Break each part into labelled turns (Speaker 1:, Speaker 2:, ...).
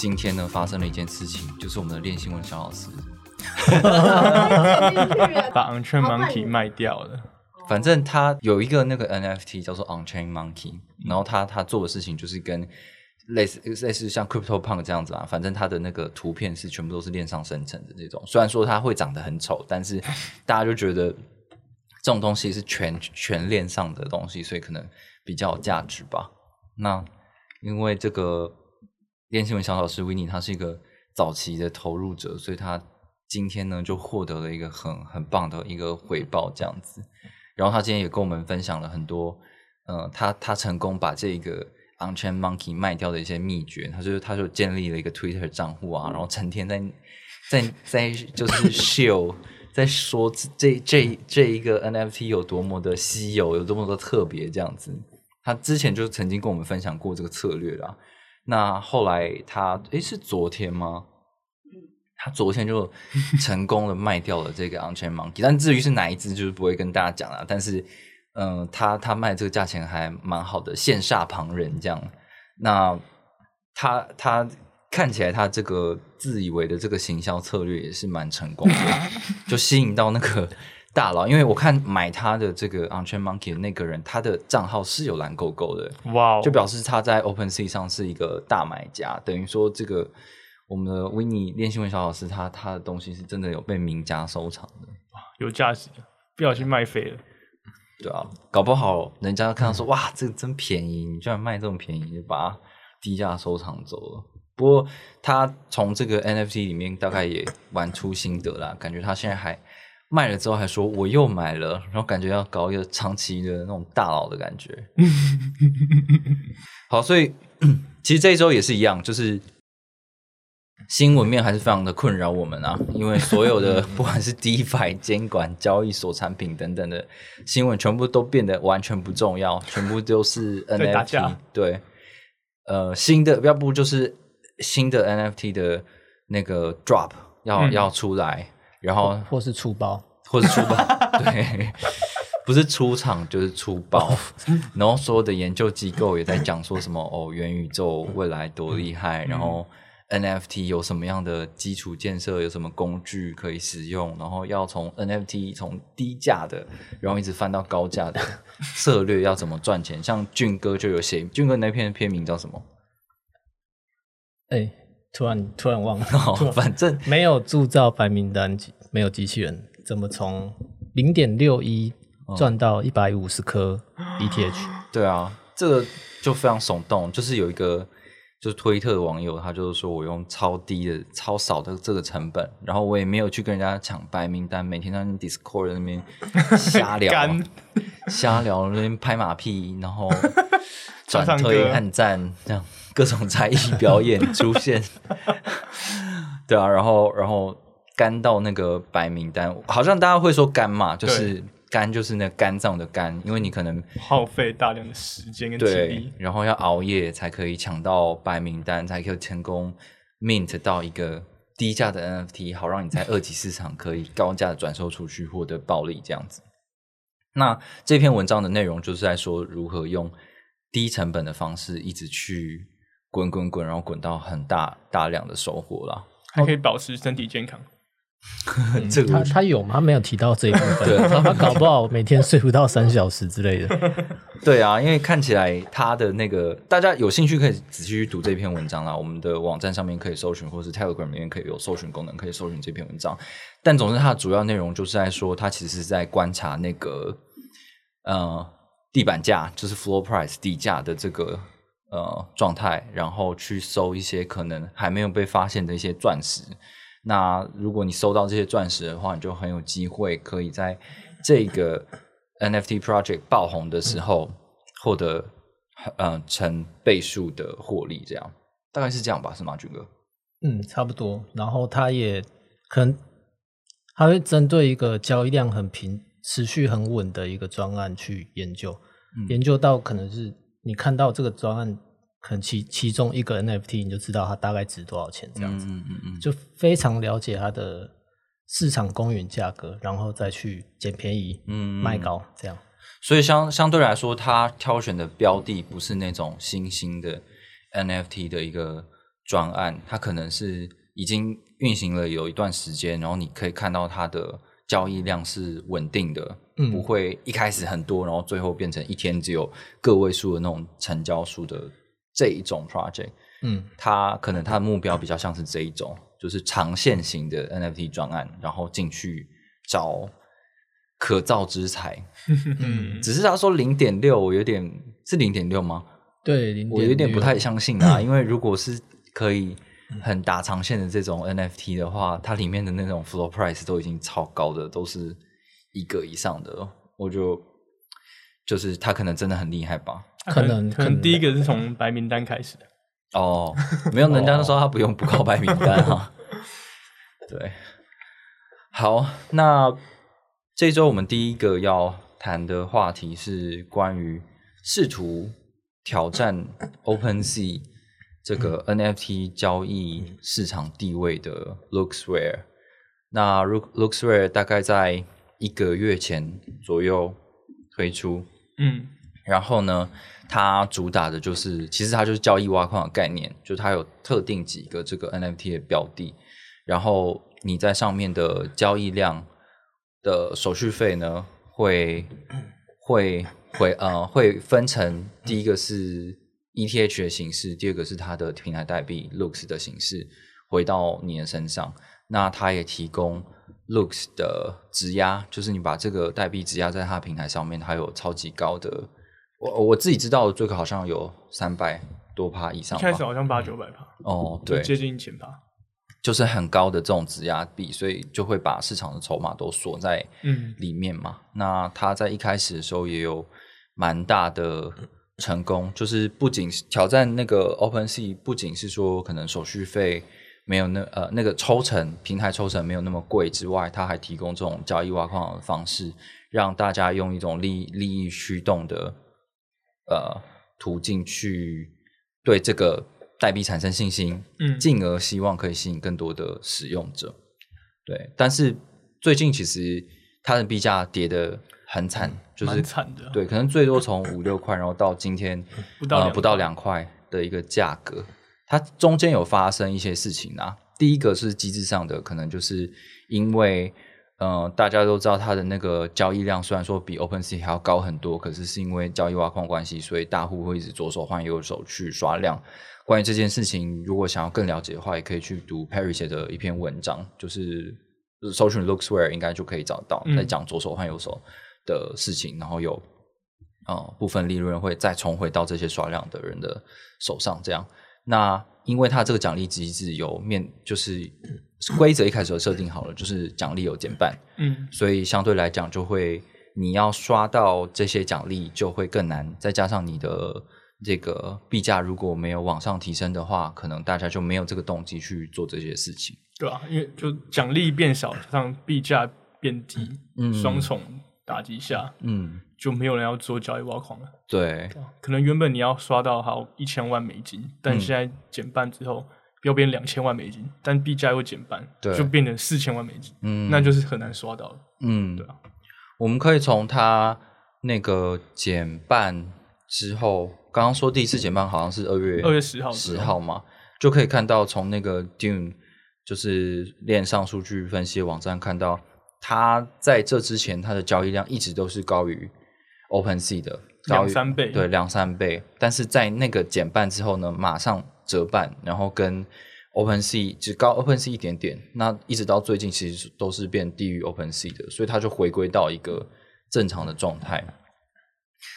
Speaker 1: 今天呢，发生了一件事情，就是我们的练新闻小老师
Speaker 2: 把 Unchained Monkey 卖掉了。
Speaker 1: 反正他有一个那个 NFT 叫做 Unchained Monkey，然后他他做的事情就是跟类似类似像 Crypto Punk 这样子啊，反正他的那个图片是全部都是链上生成的这种。虽然说它会长得很丑，但是大家就觉得这种东西是全全链上的东西，所以可能比较有价值吧。那因为这个练新闻小老师 w i n n 他是一个早期的投入者，所以他今天呢就获得了一个很很棒的一个回报，这样子。然后他今天也跟我们分享了很多，呃，他他成功把这个 Unchained Monkey 卖掉的一些秘诀。他就他就建立了一个 Twitter 账户啊，然后成天在在在就是秀，在说这这这一个 NFT 有多么的稀有，有多么的特别这样子。他之前就曾经跟我们分享过这个策略啦。那后来他诶是昨天吗？他昨天就成功的卖掉了这个 Unchained Monkey，但至于是哪一只，就是不会跟大家讲了。但是，嗯，他他卖这个价钱还蛮好的，羡煞旁人这样。那他他看起来他这个自以为的这个行销策略也是蛮成功的，就吸引到那个大佬。因为我看买他的这个 Unchained Monkey 的那个人，他的账号是有蓝勾勾的，哇，就表示他在 OpenSea 上是一个大买家，等于说这个。我们的维尼练新闻小老师，他他的东西是真的有被名家收藏的，
Speaker 2: 有价值，不小心卖飞了，
Speaker 1: 对啊，搞不好人家看到说 哇，这个真便宜，你居然卖这么便宜，就把它低价收藏走了。不过他从这个 NFT 里面大概也玩出心得啦，感觉他现在还卖了之后还说我又买了，然后感觉要搞一个长期的那种大佬的感觉。好，所以 其实这一周也是一样，就是。新闻面还是非常的困扰我们啊，因为所有的 不管是 DeFi 监管、交易所产品等等的新闻，全部都变得完全不重要，全部都是 NFT。对，呃，新的要不就是新的 NFT 的那个 Drop 要要出来，然后
Speaker 3: 或是出包，
Speaker 1: 或是出包，对，不是出厂就是出包，然后所有的研究机构也在讲说什么哦，元宇宙未来多厉害，然后。NFT 有什么样的基础建设？有什么工具可以使用？然后要从 NFT 从低价的，然后一直翻到高价的策略要怎么赚钱？像俊哥就有写，俊哥那篇篇名叫什么？
Speaker 3: 哎，突然突然忘了。
Speaker 1: 反正
Speaker 3: 没有铸造白名单，没有机器人，怎么从零点六一赚到一百五十颗 ETH？
Speaker 1: 对啊，这个就非常耸动，就是有一个。就是推特的网友，他就是说我用超低的、超少的这个成本，然后我也没有去跟人家抢白名单，每天在 Discord 那边瞎聊、瞎聊那边拍马屁，然后 转推、暗赞，这样各种才艺表演出现。对啊，然后然后干到那个白名单，好像大家会说干嘛，就是。肝就是那肝脏的肝，因为你可能
Speaker 2: 耗费大量的时间跟体力，
Speaker 1: 然后要熬夜才可以抢到白名单，才可以成功 mint 到一个低价的 NFT，好让你在二级市场可以高价的转售出去，获得暴利这样子。那这篇文章的内容就是在说如何用低成本的方式，一直去滚滚滚，然后滚到很大大量的收获了，
Speaker 2: 还可以保持身体健康。
Speaker 3: 这个他他有吗？他没有提到这一部分。对，他搞不好每天睡不到三小时之类的。
Speaker 1: 对啊，因为看起来他的那个，大家有兴趣可以仔细去读这篇文章啦。我们的网站上面可以搜寻，或是 Telegram 里面可以有搜寻功能，可以搜寻这篇文章。但总之，它的主要内容就是在说，他其实是在观察那个呃地板价，就是 Floor Price 底价的这个呃状态，然后去搜一些可能还没有被发现的一些钻石。那如果你搜到这些钻石的话，你就很有机会可以在这个 NFT project 爆红的时候获得呃成倍数的获利，这样大概是这样吧？是吗，军哥？
Speaker 3: 嗯，差不多。然后他也可能，它会针对一个交易量很平、持续很稳的一个专案去研究，研究到可能是你看到这个专案，可能其其中一个 NFT，你就知道它大概值多少钱，这样子，
Speaker 1: 嗯嗯嗯，
Speaker 3: 就非常了解它的市场公允价格，然后再去捡便宜，
Speaker 1: 嗯
Speaker 3: 卖高，这样。
Speaker 1: 所以相相对来说，他挑选的标的不是那种新兴的 NFT 的一个专案，它可能是已经运行了有一段时间，然后你可以看到它的交易量是稳定的，
Speaker 3: 嗯
Speaker 1: 不会一开始很多，然后最后变成一天只有个位数的那种成交数的这一种 project。
Speaker 3: 嗯
Speaker 1: 它可能它的目标比较像是这一种，就是长线型的 NFT 专案，然后进去找可造之材。
Speaker 3: 嗯，
Speaker 1: 只是他说零点六，我有点是零点六吗？
Speaker 3: 对，零
Speaker 1: 我有点不太相信啊，因为如果是可以很打长线的这种 NFT 的话，它里面的那种 floor price 都已经超高的，都是一个以上的，我就就是他可能真的很厉害吧。
Speaker 3: 可能
Speaker 2: 可能第一个是从白名单开始的，
Speaker 1: 哦，没有，人家都说他不用不靠白名单哈。对，好，那这周我们第一个要谈的话题是关于试图挑战 OpenSea 这个 NFT 交易市场地位的 Looksware。那 Look Looksware 大概在一个月前左右推出，
Speaker 2: 嗯。
Speaker 1: 然后呢，它主打的就是，其实它就是交易挖矿的概念，就是它有特定几个这个 NFT 的标的，然后你在上面的交易量的手续费呢，会会会呃会分成第一个是 ETH 的形式，第二个是它的平台代币 Looks 的形式回到你的身上。那它也提供 Looks 的质押，就是你把这个代币质押在它的平台上面，它有超级高的。我我自己知道的最高好像有三百多趴以上吧。
Speaker 2: 开始好像八九百趴，
Speaker 1: 哦，对，
Speaker 2: 接近一千趴，
Speaker 1: 就是很高的这种质押币，所以就会把市场的筹码都锁在
Speaker 2: 嗯
Speaker 1: 里面嘛。那它在一开始的时候也有蛮大的成功，就是不仅是挑战那个 OpenSea，不仅是说可能手续费没有那呃那个抽成平台抽成没有那么贵之外，它还提供这种交易挖矿的方式，让大家用一种利利益驱动的呃途径去对这个代币产生信心，
Speaker 2: 嗯
Speaker 1: 进而希望可以吸引更多的使用者。对，但是最近其实它的币价跌得很惨，就是
Speaker 2: 蛮惨的，
Speaker 1: 对，可能最多从五六块，然后到今天呃
Speaker 2: 不到两块
Speaker 1: 不到两块的一个价格，它中间有发生一些事情啊。第一个是机制上的，可能就是因为呃大家都知道它的那个交易量虽然说比 OpenSea 还要高很多，可是是因为交易挖矿关系，所以大户会一直左手换右手去刷量。关于这件事情，如果想要更了解的话，也可以去读 Perry 写的一篇文章，就是就是搜寻 Looksware 应该就可以找到，
Speaker 2: 嗯
Speaker 1: 在讲左手换右手的事情，然后有呃部分利润会再重回到这些刷量的人的手上，这样。那因为他这个奖励机制有面，就是规则一开始就设定好了，就是奖励有减半，
Speaker 2: 嗯
Speaker 1: 所以相对来讲就会你要刷到这些奖励就会更难，再加上你的这个币价如果没有往上提升的话，可能大家就没有这个动机去做这些事情。
Speaker 2: 对吧、因为就奖励变少，加上币价变低，
Speaker 1: 嗯
Speaker 2: 双重打击下，
Speaker 1: 嗯，
Speaker 2: 就没有人要做交易挖矿了。
Speaker 1: 对，
Speaker 2: 可能原本你要刷到好一千万美金，但
Speaker 1: 嗯
Speaker 2: 现在减半之后，要变两千万美金，但币价又减半，
Speaker 1: 对
Speaker 2: 就变成四千万美金，
Speaker 1: 嗯，
Speaker 2: 那就是很难刷到了。
Speaker 1: 嗯，
Speaker 2: 对啊，
Speaker 1: 我们可以从它那个减半之后，刚刚说第一次减半好像是二月
Speaker 2: 二月10号
Speaker 1: 十号嘛，就可以看到从那个 Dune 就是链上数据分析的网站看到，它在这之前它的交易量一直都是高于 OpenSea 的，高于
Speaker 2: 两三倍
Speaker 1: 对，两三倍。但是在那个减半之后呢，马上折半，然后跟 OpenSea 只高 OpenSea 一点点，那一直到最近其实都是变低于 OpenSea 的，所以它就回归到一个正常的状态。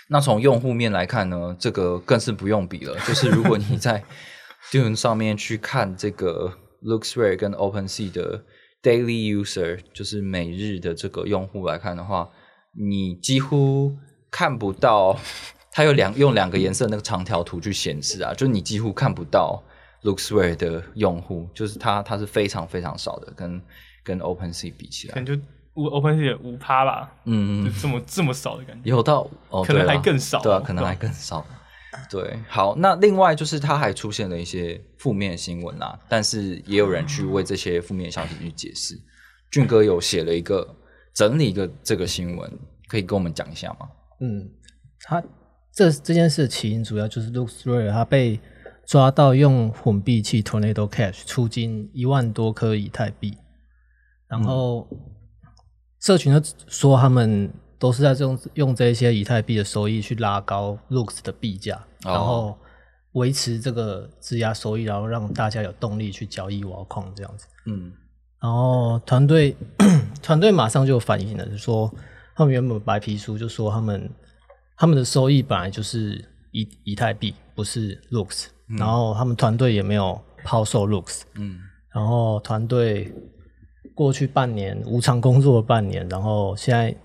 Speaker 1: 那从用户面来看呢，这个更是不用比了。就是如果你在 Dune 上面去看这个 Looksrare 跟 OpenSea 的 Daily User，就是每日的这个用户来看的话，你几乎看不到。它有两用两个颜色那个长条图去显示啊，就你几乎看不到 LooksRare 的用户，就是它它是非常非常少的，跟跟 OpenSea 比起来，
Speaker 2: 可能就五 OpenSea 五趴吧，
Speaker 1: 嗯嗯，
Speaker 2: 就这么这么少的感觉。
Speaker 1: 有到哦，
Speaker 2: 可能还更少
Speaker 1: 对啊，
Speaker 2: 哦
Speaker 1: 可能还更少。对，好，那另外就是它还出现了一些负面新闻啊，但是也有人去为这些负面消息去解释。俊哥有写了一个整理一个这个新闻，可以跟我们讲一下吗？
Speaker 3: 嗯，他这这件事的起因主要就是 LooksRare 他被抓到用混币器 Tornado Cash 出金一万多颗以太币，然后社群就说他们都是在用用这些以太币的收益去拉高 Looks 的币价，
Speaker 1: 哦。
Speaker 3: 然后维持这个质押收益，然后让大家有动力去交易挖矿这样子。
Speaker 1: 嗯。
Speaker 3: 然后团队 团队马上就反应了，就说他们原本白皮书就说他们他们的收益本来就是以以太币，不是 Looks，、然后他们团队也没有抛售 Looks，
Speaker 1: 嗯。
Speaker 3: 然后团队过去半年无偿工作了半年，然后现在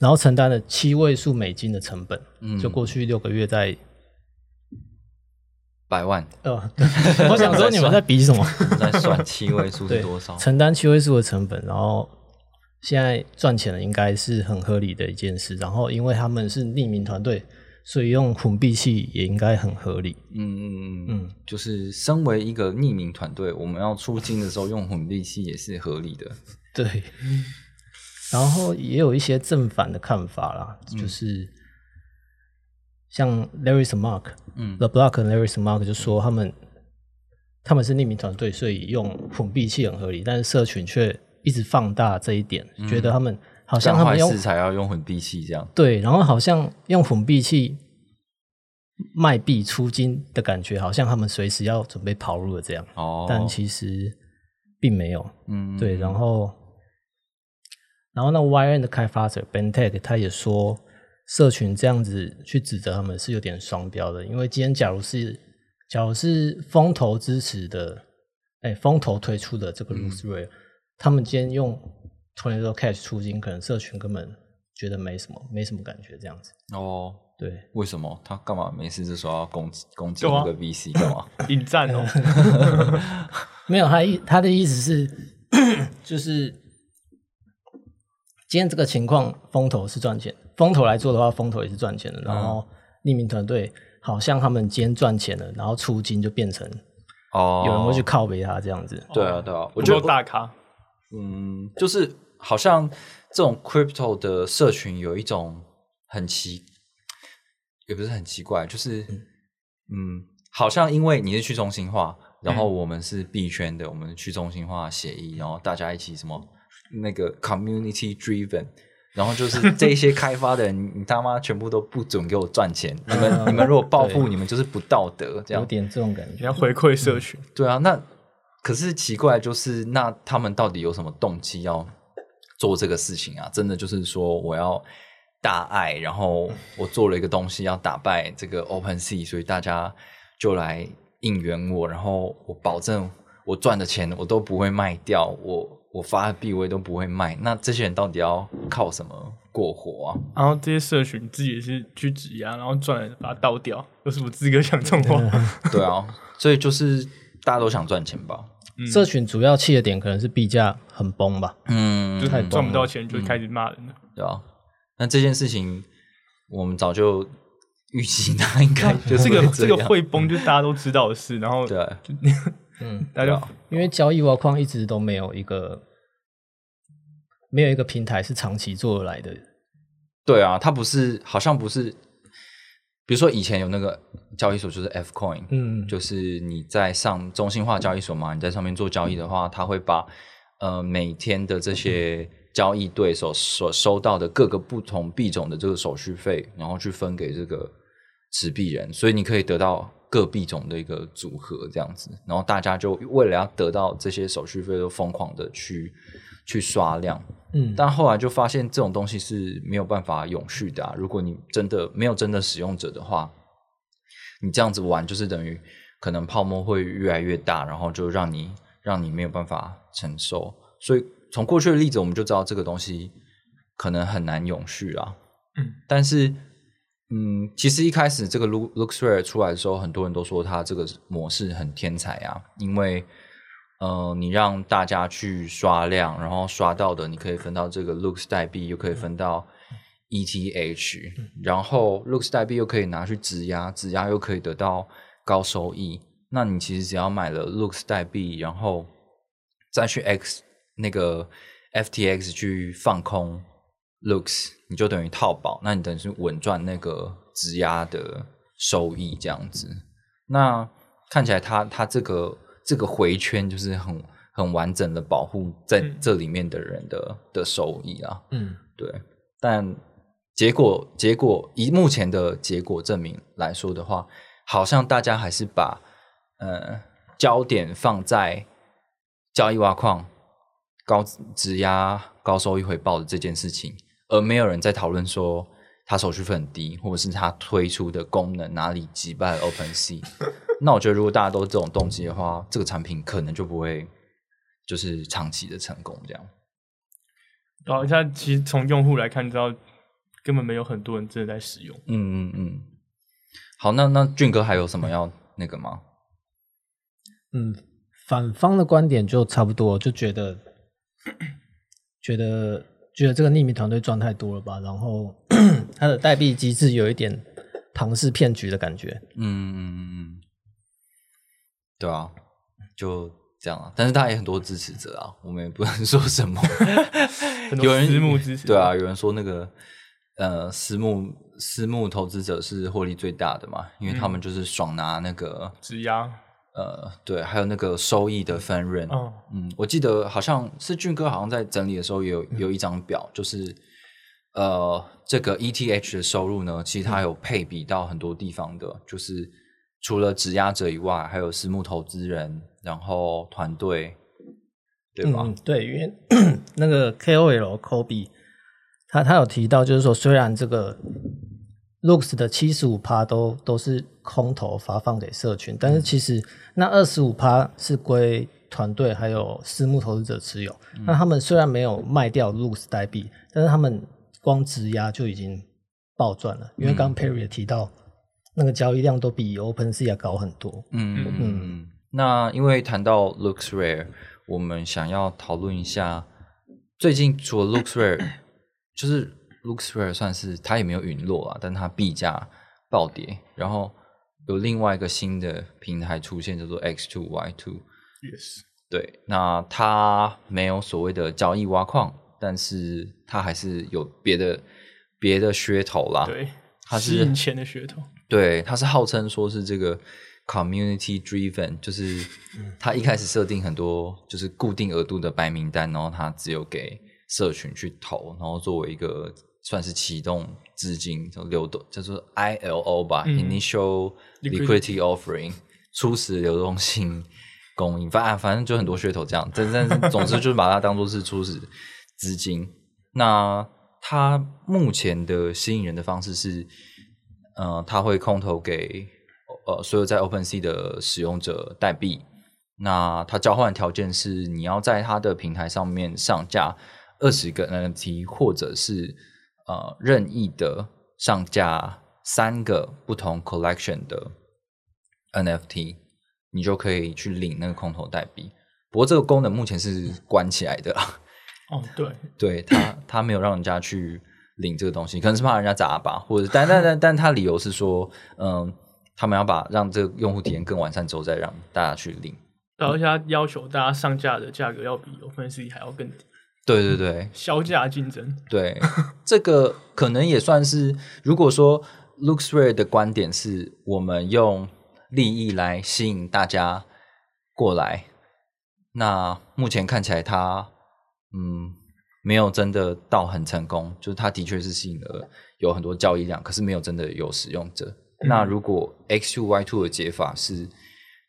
Speaker 3: 然后承担了七位数美金的成本，
Speaker 1: 嗯
Speaker 3: 就过去六个月在
Speaker 1: 百万，
Speaker 3: 呃，对我想说你们在比什么？
Speaker 1: 在算七位数
Speaker 3: 对
Speaker 1: 是多少？
Speaker 3: 承担七位数的成本，然后现在赚钱了，应该是很合理的一件事。然后因为他们是匿名团队，所以用混币器也应该很合理。
Speaker 1: 嗯嗯嗯
Speaker 3: 嗯
Speaker 1: 就是身为一个匿名团队，我们要出金的时候用混币器也是合理的。
Speaker 3: 对，然后也有一些正反的看法啦，就是像 Larry Smark，
Speaker 1: 嗯
Speaker 3: ，The Block 和 Larry Smark 就说他们他们是匿名团队，所以用混币器很合理，但是社群却一直放大这一点，觉得他们好像他们用
Speaker 1: 事才要用混币器这样。
Speaker 3: 对，然后好像用混币器卖币出金的感觉，好像他们随时要准备跑路了这样，
Speaker 1: 哦，
Speaker 3: 但其实并没有。
Speaker 1: 嗯
Speaker 3: 对，然后然后那 YN 的开发者 Bentech 他也说，社群这样子去指责他们是有点双标的，因为今天假如是假如是风投支持的，哎，风投推出的这个 l o s e r a 他们今天用 Tornado Cash 出金，可能社群根本觉得没什么，没什么感觉这样子。
Speaker 1: 哦，
Speaker 3: 对，
Speaker 1: 为什么？他干嘛没事就说要攻击攻击
Speaker 2: 对啊。
Speaker 1: 那个 VC 干嘛？
Speaker 2: 引战哦，
Speaker 3: 没有，他意他的意思是，就是今天这个情况，风投是赚钱，风投来做的话，风投也是赚钱的。然后匿名团队好像他们今天赚钱了，然后出金就变成
Speaker 1: 哦，
Speaker 3: 有人会去靠背他这样子。
Speaker 1: 对啊，对啊，我
Speaker 2: 我
Speaker 1: 觉得
Speaker 2: 大咖，
Speaker 1: 嗯，就是好像这种 crypto 的社群有一种很奇，也不是很奇怪，就是嗯，好像因为你是去中心化，然后我们是币圈的，我们是去中心化协议，然后大家一起什么那个 community driven。然后就是这些开发的人，你你他妈全部都不准给我赚钱！你们你们如果暴富，你们就是不道德，这样
Speaker 3: 有点这种感觉。
Speaker 2: 要回馈社群，
Speaker 1: 对啊，那可是奇怪，就是那他们到底有什么动机要做这个事情啊？真的就是说我要大爱，然后我做了一个东西要打败这个 Open Sea，所以大家就来应援我，然后我保证我赚的钱我都不会卖掉，我我发的币我也都不会卖。那这些人到底要靠什么过活啊？
Speaker 2: 然后这些社群自己也是去质押，然后赚了把它倒掉，有什么资格讲这种话？
Speaker 1: 对啊，所以就是大家都想赚钱吧？
Speaker 3: 社群主要气的点可能是币价很崩吧。
Speaker 1: 嗯，
Speaker 2: 就
Speaker 3: 太
Speaker 2: 赚不到钱就开始骂人了。
Speaker 1: 对啊，那这件事情我们早就预期它 应该就是
Speaker 2: 这个
Speaker 1: 会
Speaker 2: 这个会崩，就大家都知道的事，然后
Speaker 1: 对啊
Speaker 3: 嗯，
Speaker 2: 大家好
Speaker 3: 因为交易挖矿一直都没有一个没有一个平台是长期做来的。
Speaker 1: 对啊，它不是好像不是，比如说以前有那个交易所就是 F Coin，
Speaker 3: 嗯，
Speaker 1: 就是你在上中心化交易所嘛，你在上面做交易的话，它会把呃每天的这些交易对手所收到的各个不同币种的这个手续费，然后去分给这个持币人，所以你可以得到各币种的一个组合这样子，然后大家就为了要得到这些手续费，都疯狂的去去刷量。
Speaker 3: 嗯，
Speaker 1: 但后来就发现这种东西是没有办法永续的、啊。如果你真的没有真的使用者的话，你这样子玩就是等于可能泡沫会越来越大，然后就让你让你没有办法承受。所以从过去的例子，我们就知道这个东西可能很难永续啊。
Speaker 2: 嗯，
Speaker 1: 但是嗯，其实一开始这个 Look Looksrare 出来的时候，很多人都说它这个模式很天才啊，因为呃，你让大家去刷量，然后刷到的你可以分到这个 Looks 代币，又可以分到 ETH，然后 Looks 代币又可以拿去质押，质押又可以得到高收益。那你其实只要买了 Looks 代币，然后再去 X 那个 FTX 去放空 Looks，你就等于套保，那你等于是稳赚那个质押的收益这样子。那看起来它它这个这个回圈就是很很完整的保护在这里面的人的、的收益啊。
Speaker 3: 嗯，
Speaker 1: 对，但结果结果以目前的结果证明来说的话，好像大家还是把呃焦点放在交易挖矿、高质押、高收益回报的这件事情，而没有人在讨论说它手续费很低，或者是它推出的功能哪里击败了 OpenSea。那我觉得，如果大家都这种动机的话，这个产品可能就不会就是长期的成功这样。
Speaker 2: 然后现在其实从用户来看，知道根本没有很多人真的在使用。
Speaker 1: 嗯嗯嗯，好，那那俊哥还有什么要那个吗？
Speaker 3: 嗯，反方的观点就差不多，就觉得觉得觉得这个匿名团队赚太多了吧，然后 它的代币机制有一点庞氏骗局的感觉。
Speaker 1: 嗯嗯嗯嗯，对啊，就这样啊。但是他也很多支持者啊，我们也不能 说什么。有人
Speaker 2: 私募支持
Speaker 1: 对啊，有人说那个呃私募私募投资者是获利最大的嘛，因为他们就是爽拿那个、
Speaker 2: 质押，
Speaker 1: 呃对，还有那个收益的分润。
Speaker 2: 哦，
Speaker 1: 嗯，我记得好像是俊哥好像在整理的时候有有一张表，就是呃，这个 ETH 的收入呢，其实它有配比到很多地方的，就是除了质押者以外，还有私募投资人，然后团队，对吧？
Speaker 3: 嗯，对，因为 那个 KOL Kobe，他他有提到，就是说虽然这个 Looks 的七十五趴都都是空投发放给社群，但是其实那二十五趴是归团队还有私募投资者持有。那他们虽然没有卖掉 Looks 代币，但是他们光质押就已经暴赚了，因为刚刚 Perry 也提到，那个交易量都比 OpenSea 要高很多。
Speaker 1: 嗯嗯嗯。那因为谈到 Looks Rare，我们想要讨论一下，最近除了 Looks Rare，就是 Looks Rare 算是它也没有陨落啊，但它币价暴跌，然后有另外一个新的平台出现，叫做 X Two Y Two。
Speaker 2: yes，
Speaker 1: 对，那它没有所谓的交易挖矿，但是它还是有别的别的噱头啦。
Speaker 2: 对，
Speaker 1: 它是
Speaker 2: 吸引钱的噱头，
Speaker 1: 对，它是号称说是这个 community driven，就是它一开始设定很多就是固定额度的白名单，然后它只有给社群去投，然后作为一个算是启动资金就流动，叫做 ILO 吧、
Speaker 2: 嗯
Speaker 1: i n i t i a l Liquidity Offering，初始流动性供应，反反正就很多噱头这样，但但 总之就是把它当做是初始资金。那它目前的吸引人的方式是，呃，它会空投给呃所有在 OpenSea 的使用者代币。那它交换的条件是，你要在它的平台上面上架二十个 NFT，或者是呃任意的上架三个不同 collection 的 NFT，你就可以去领那个空投代币。不过这个功能目前是关起来的啦。
Speaker 2: 哦，对，
Speaker 1: 对他，他没有让人家去领这个东西，可能是怕人家砸吧，或者但但但但他理由是说，嗯，他们要把让这个用户体验更完善之后，再让大家去领。
Speaker 2: 而且他要求大家上架的价格要比 OpenSea 还要更低，
Speaker 1: 对对对
Speaker 2: 销价竞争。
Speaker 1: 对，这个可能也算是，如果说 LooksRare 的观点是我们用利益来吸引大家过来，那目前看起来他嗯没有真的到很成功，就是他的确是吸引了有很多交易量，可是没有真的有使用者。那如果 X two Y two 的解法是，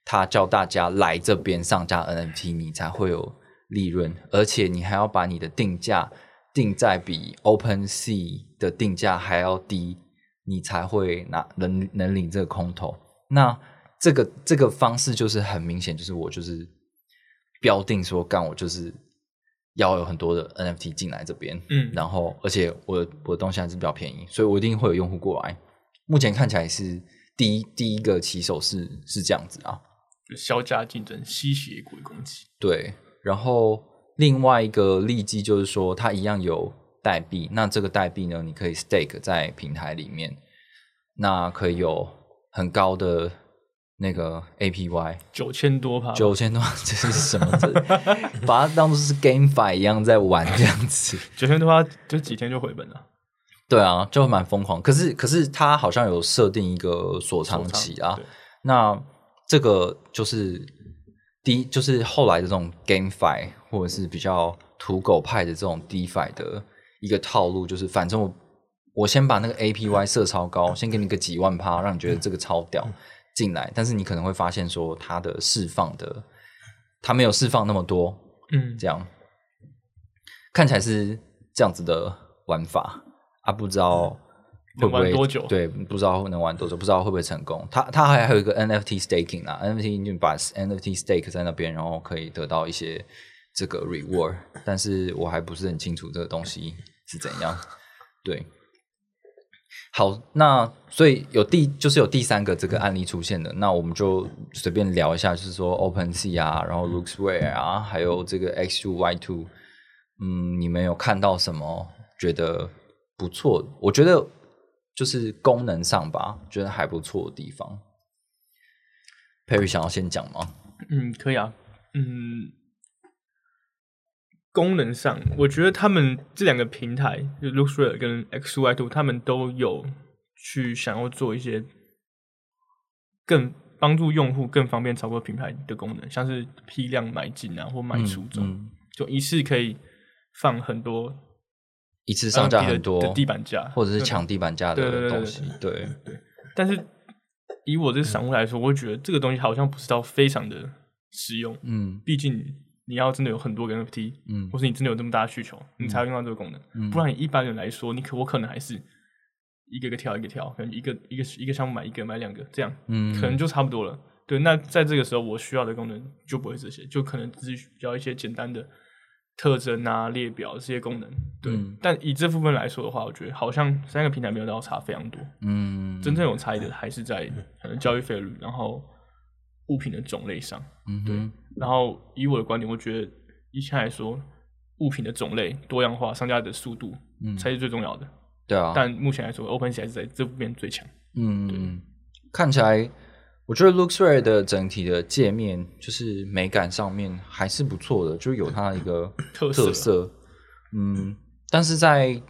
Speaker 1: 他叫大家来这边上架 NFT，你才会有利润，而且你还要把你的定价定在比 OpenSea 的定价还要低，你才会拿能能领这个空投。那这个这个方式就是很明显，就是我就是标定说干，我就是要有很多的 NFT 进来这边，
Speaker 2: 嗯
Speaker 1: 然后而且我的我的东西还是比较便宜，所以我一定会有用户过来。目前看起来是第一第一个起手是是这样子啊。
Speaker 2: 就销价竞争、吸血鬼攻击。
Speaker 1: 对，然后另外一个利基就是说，它一样有代币，那这个代币呢，你可以 stake 在平台里面，那可以有很高的那个 APY，
Speaker 2: 九千多吧，
Speaker 1: 九千多，这是什么？这 把它当做是 GameFi 一样在玩这样子。
Speaker 2: 九千多趴就几天就回本了。
Speaker 1: 对啊，就蛮疯狂。可是，可是它好像有设定一个锁仓期啊。那这个就是第一，就是后来的这种 GameFi 或者是比较土狗派的这种 DeFi 的一个套路，就是反正我我先把那个 APY 设超高，先给你个几万趴，让你觉得这个超屌进来。但是你可能会发现说，它的释放的它没有释放那么多，
Speaker 2: 嗯，
Speaker 1: 这样看起来是这样子的玩法。啊，不知道会不会
Speaker 2: 多久？
Speaker 1: 对，不知道能玩多久，不知道会不会成功。他他还还有一个 NFT staking 啊，NFT 你把 NFT stake 在那边，然后可以得到一些这个 reward。但是我还不是很清楚这个东西是怎样。对，好，那所以有第就是有第三个这个案例出现的，那我们就随便聊一下，就是说 OpenSea 啊，然后 Looksrare 啊，还有这个 X Two Y Two，嗯，你们有看到什么觉得？不错，我觉得就是功能上吧，觉得还不错的地方。Perry 想要先讲吗？
Speaker 2: 嗯，可以啊。嗯，功能上，我觉得他们这两个平台，就 Looksrare 跟 XY Two，他们都有去想要做一些更帮助用户更方便操作品牌的功能，像是批量买进啊或卖出这种，就一次可以放很多。
Speaker 1: 一次上架很多
Speaker 2: 地板价，
Speaker 1: 或者是抢地板价的东西，对
Speaker 2: 对。但是以我这个散户来说，我会觉得这个东西好像不是到非常的实用。
Speaker 1: 嗯，
Speaker 2: 毕竟你要真的有很多个 NFT，嗯，或是你真的有这么大的需求，你才会用到这个功能。嗯，不然一般人来说，你可我可能还是一个个挑一个挑，可能一个一个一个项目买一个买两个这样，嗯，可能就差不多了。对，那在这个时候我需要的功能就不会这些，就可能只需要一些简单的。特征啊，列表这些功能，对。但以这部分来说的话，我觉得好像三个平台没有到差非常多。
Speaker 1: 嗯，
Speaker 2: 真正有差异的还是在可能交易费率，然后物品的种类上。
Speaker 1: 嗯，
Speaker 2: 对。然后以我的观点，我觉得以前来说，物品的种类多样化，商家的速度，嗯，才是最重要的。
Speaker 1: 对啊。
Speaker 2: 但目前来说，OpenSea 还是在这部分最强。
Speaker 1: 嗯，对看起来。我觉得 Looksrare 的整体的界面就是美感上面还是不错的，就有它的一个特色。嗯，但是在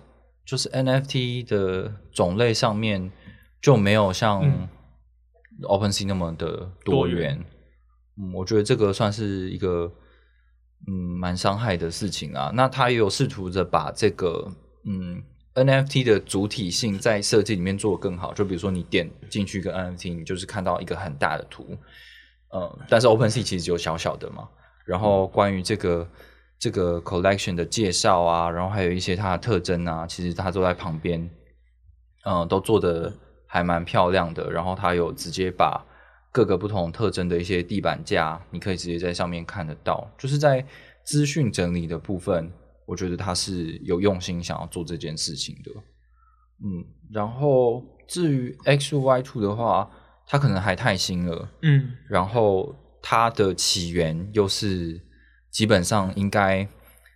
Speaker 1: 就是 NFT 的种类上面就没有像 OpenSea 那么的多元。嗯，我觉得这个算是一个嗯蛮伤害的事情啊。那他也有试图着把这个嗯。NFT 的主体性在设计里面做的更好，就比如说你点进去一个 NFT，你就是看到一个很大的图，嗯，但是 OpenSea 其实只有小小的嘛。然后关于这个这个 collection 的介绍啊，然后还有一些它的特征啊，其实它都在旁边，嗯，都做的还蛮漂亮的。然后它有直接把各个不同特征的一些地板架，你可以直接在上面看得到，就是在资讯整理的部分。我觉得他是有用心想要做这件事情的，嗯，然后至于 X Y Two 的话，它可能还太新了，
Speaker 2: 嗯，
Speaker 1: 然后它的起源又是基本上应该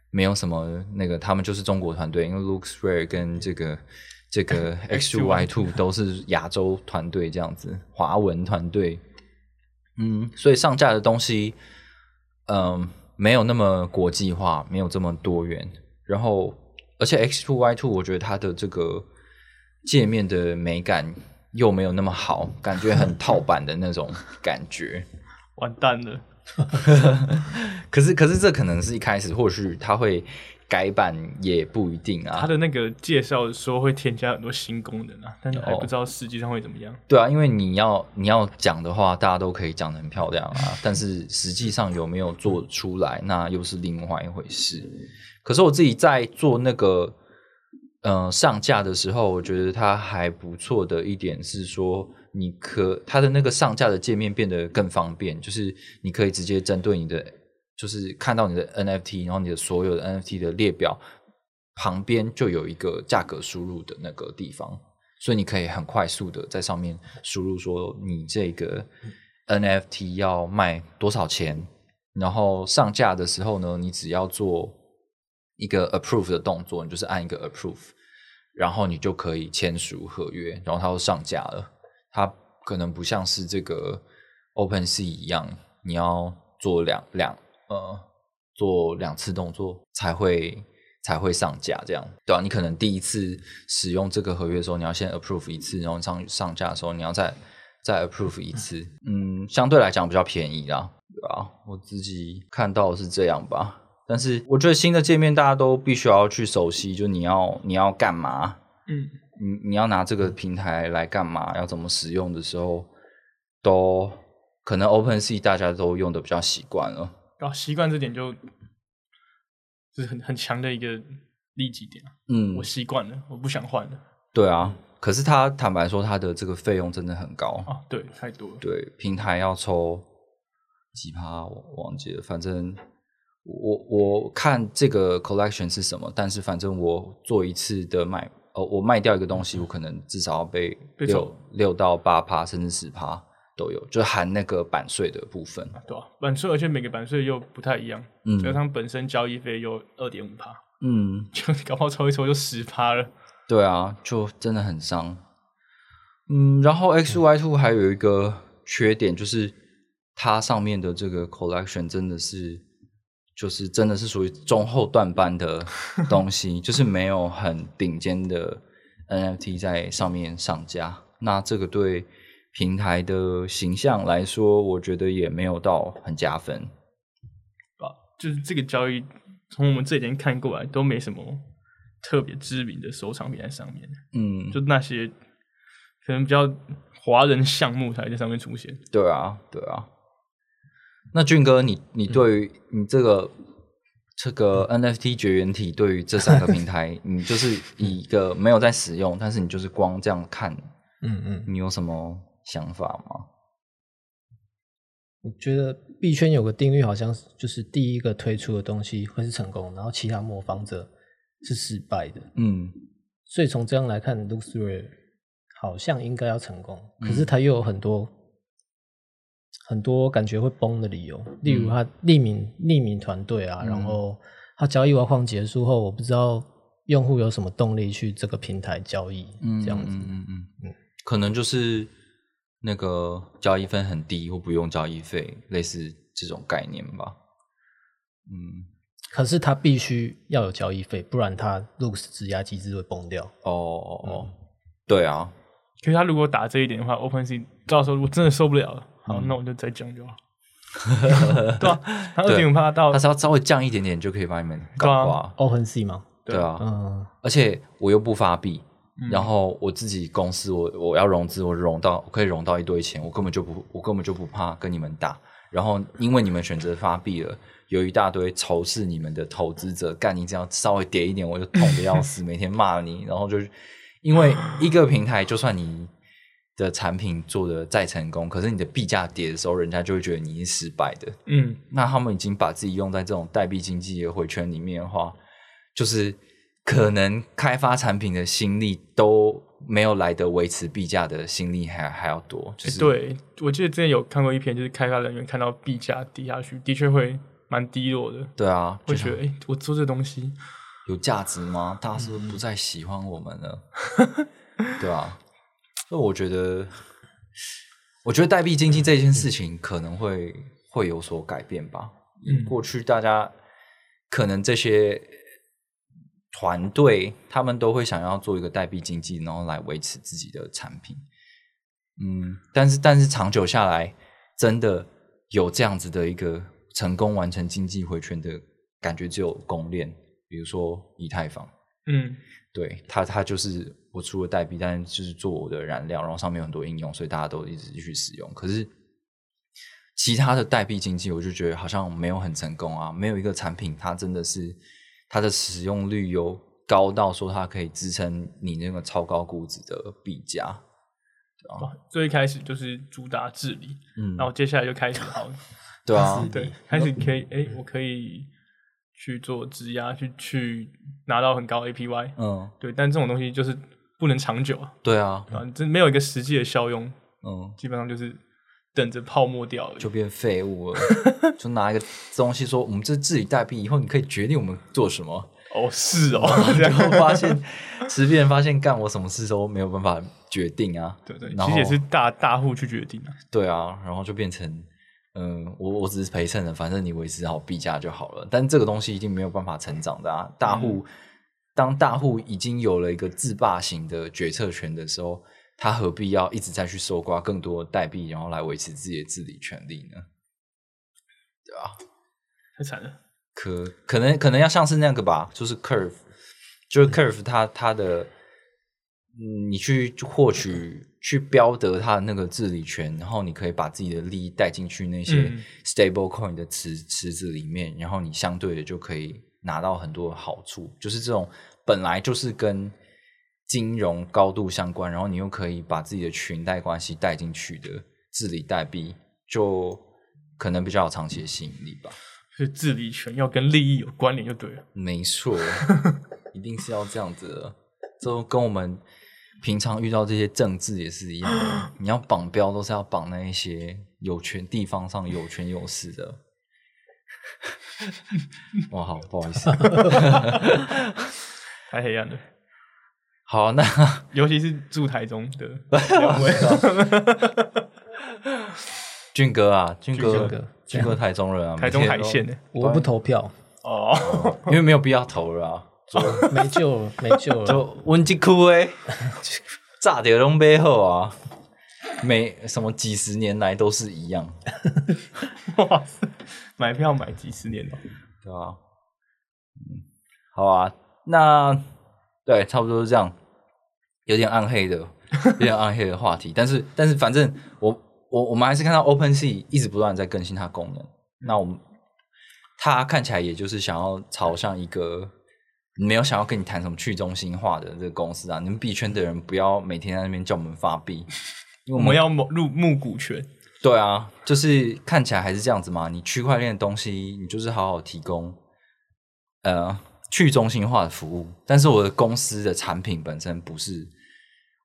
Speaker 1: 没有什么那个，他们就是中国团队，因为 Looksrare 跟这个这个 X Y Two 都是亚洲团队这样子，华文团队，嗯，所以上架的东西，嗯。没有那么国际化，没有这么多元。然后，而且 X Two Y Two，我觉得它的这个界面的美感又没有那么好，感觉很套版的那种感觉。
Speaker 2: 完蛋了。
Speaker 1: 可是，可是这可能是一开始，或许它会。改版也不一定啊。
Speaker 2: 他的那个介绍说会添加很多新功能啊，但还不知道实际上会怎么样。
Speaker 1: 对啊，因为你要你要讲的话，大家都可以讲的很漂亮啊，但是实际上有没有做出来，那又是另外一回事。可是我自己在做那个嗯上架的时候，我觉得它还不错的一点是说，你可它的那个上架的界面变得更方便，就是你可以直接针对你的。就是看到你的 NFT，然后你的所有的 NFT 的列表旁边就有一个价格输入的那个地方，所以你可以很快速的在上面输入说你这个 NFT 要卖多少钱，然后上架的时候呢，你只要做一个 approve 的动作，你就是按一个 approve，然后你就可以签署合约，然后它就上架了。它可能不像是这个 OpenSea 一样，你要做两两呃做两次动作才会。才会上架，这样对啊？你可能第一次使用这个合约的时候，你要先 approve 一次，然后上上架的时候，你要再再 approve 一次。嗯，相对来讲比较便宜啦，对吧？我自己看到是这样吧。但是我觉得新的界面大家都必须要去熟悉，就你要你要干嘛？嗯，你你要拿这个平台来干嘛？要怎么使用的时候，都可能 OpenSea 大家都用的比较习惯了。
Speaker 2: 啊，习惯这点就。就是很很强的一个利己点嗯，我习惯了，我不想换了。
Speaker 1: 对啊，可是他坦白说，他的这个费用真的很高
Speaker 2: 啊，对，太多了。
Speaker 1: 对，平台要抽几趴，我忘记了。反正我我看这个 collection 是什么，但是反正我做一次的卖，哦，我卖掉一个东西，我可能至少要被六六到八趴，甚至十趴。都有，就含那个版税的部分，
Speaker 2: 对啊？版税，而且每个版税又不太一样，嗯，加上本身交易费又二点五趴，嗯，就搞不好抽一抽就十趴了，
Speaker 1: 对啊，就真的很伤，嗯，然后 X Y Two 还有一个缺点就是它上面的这个 collection 真的是，就是真的是属于中后段班的 东西，就是没有很顶尖的 NFT 在上面上架，那这个对。平台的形象来说，我觉得也没有到很加分，
Speaker 2: 啊，就是这个交易从我们这边看过来都没什么特别知名的收藏品在上面，嗯，就那些可能比较华人项目才在上面出现。
Speaker 1: 对啊，对啊。那俊哥，你你对于你这个这个 NFT 绝缘体，对于这三个平台，你就是一个没有在使用，但是你就是光这样看，嗯嗯，你有什么？想法吗？
Speaker 3: 我觉得币圈有个定律，好像就是第一个推出的东西会是成功，然后其他模仿者是失败的。嗯，所以从这样来看 l u x r y 好像应该要成功，可是它又有很多很多感觉会崩的理由，例如他匿名匿名团队啊，然后他交易挖矿结束后，我不知道用户有什么动力去这个平台交易，这样子。嗯嗯嗯
Speaker 1: 嗯，可能就是。那个交易分很低或不用交易费，类似这种概念吧。
Speaker 3: 嗯，可是他必须要有交易费，不然他 Lux 质押机制会崩掉。
Speaker 1: 哦哦哦，对啊。
Speaker 2: 可是他如果打这一点的话，OpenSea 到时候如果真的受不了了，好，那我就再降就好。对啊，他二点五趴到，
Speaker 1: 他只要稍微降一点点就可以把你们搞垮。
Speaker 3: OpenSea 吗？
Speaker 1: 对啊，嗯，而且我又不发币。然后我自己公司，我我要融资，我融到可以融到一堆钱，我根本就不，我根本就不怕跟你们打。然后因为你们选择发币了，有一大堆仇视你们的投资者，干你这样稍微跌一点，我就痛的要死，每天骂你。然后就是因为一个平台，就算你的产品做的再成功，可是你的币价跌的时候，人家就会觉得你是失败的。嗯，那他们已经把自己用在这种代币经济的回圈里面的话，就是。可能开发产品的心力都没有来得维持币价的心力还还要多。
Speaker 2: 对，我记得之前有看过一篇，就是开发人员看到币价低下去，的确会蛮低落的。
Speaker 1: 对啊，
Speaker 2: 会觉得哎，我做这东西
Speaker 1: 有价值吗？大家是不是不再喜欢我们了？对啊，所以我觉得，我觉得代币经济这件事情可能会会有所改变吧。嗯，过去大家可能这些。团队他们都会想要做一个代币经济，然后来维持自己的产品。嗯，但是但是长久下来，真的有这样子的一个成功完成经济回圈的感觉，只有公链，比如说以太坊。嗯，对，它它就是我出了代币，但是就是做我的燃料，然后上面有很多应用，所以大家都一直继续使用。可是其他的代币经济，我就觉得好像没有很成功啊，没有一个产品它真的是。它的使用率有高到说它可以支撑你那个超高估值的币价，
Speaker 2: 啊，最一开始就是主打治理，嗯，然后接下来就开始好，
Speaker 1: 对啊，
Speaker 2: 对，开始可以，哎，我可以去做质押，去去拿到很高 APY，嗯，对，但这种东西就是不能长久啊，
Speaker 1: 对啊，
Speaker 2: 啊，这没有一个实际的效用，
Speaker 1: 嗯，
Speaker 2: 基本上就是等着泡沫掉了。
Speaker 1: 就变废物了，就拿一个东西说我们这是治理代币，以后你可以决定我们做什么，
Speaker 2: 哦，是哦，
Speaker 1: 然
Speaker 2: 样
Speaker 1: 后发现十遍发现干我什么事都没有办法决定啊，
Speaker 2: 对对，
Speaker 1: 然
Speaker 2: 实也是大大户去决定啊。
Speaker 1: 对啊，然后就变成，嗯，我我只是陪衬的，反正你维持好币价就好了。但这个东西一定没有办法成长的啊！大户、当大户已经有了一个自霸型的决策权的时候，他何必要一直再去搜刮更多的代币，然后来维持自己的治理权利呢？对啊，
Speaker 2: 太惨了，
Speaker 1: 可可能可能要像是那个吧，就是 Curve，就是 Curve 它它的，嗯，你去获取 去标得它的那个治理权，然后你可以把自己的利益带进去那些
Speaker 2: 嗯。
Speaker 1: stable coin 的池池子里面，然后你相对的就可以拿到很多好处，就是这种本来就是跟金融高度相关，然后你又可以把自己的裙带关系带进去的治理代币，就可能比较有长期的吸引力吧。
Speaker 2: 所以治理权要跟利益有关联就对了。
Speaker 1: 没错，一定是要这样子的。就跟我们平常遇到这些政治也是一样的，你要绑标都是要绑那一些有权地方上有权有势的。哇，好不好意思。
Speaker 2: 太黑暗了，
Speaker 1: 好，那
Speaker 2: 尤其是住台中的 两位，
Speaker 1: 俊哥啊，俊哥
Speaker 3: 俊哥，
Speaker 1: 俊哥台中人啊，
Speaker 2: 台中
Speaker 1: 每天都
Speaker 2: 海线呢？
Speaker 3: 我不投票，
Speaker 2: 哦，
Speaker 1: 因为没有必要投了啊。
Speaker 3: 没救了，没救了。
Speaker 1: 就温吉库诶，炸掉龙背后啊，每什么几十年来都是一样，
Speaker 2: 哇塞，买票买几十年了，
Speaker 1: 对吧、嗯，好啊，那对，差不多是这样，有点暗黑的，有点暗黑的话题，但是但是反正我我我们还是看到 OpenSea 一直不断在更新它功能，那我们它看起来也就是想要朝向一个。没有想要跟你谈什么去中心化的这个公司啊！你们币圈的人不要每天在那边叫我们发币，因为
Speaker 2: 我们要入募股权，
Speaker 1: 对啊，就是看起来还是这样子嘛。你区块链的东西，你就是好好提供呃去中心化的服务，但是我的公司的产品本身不是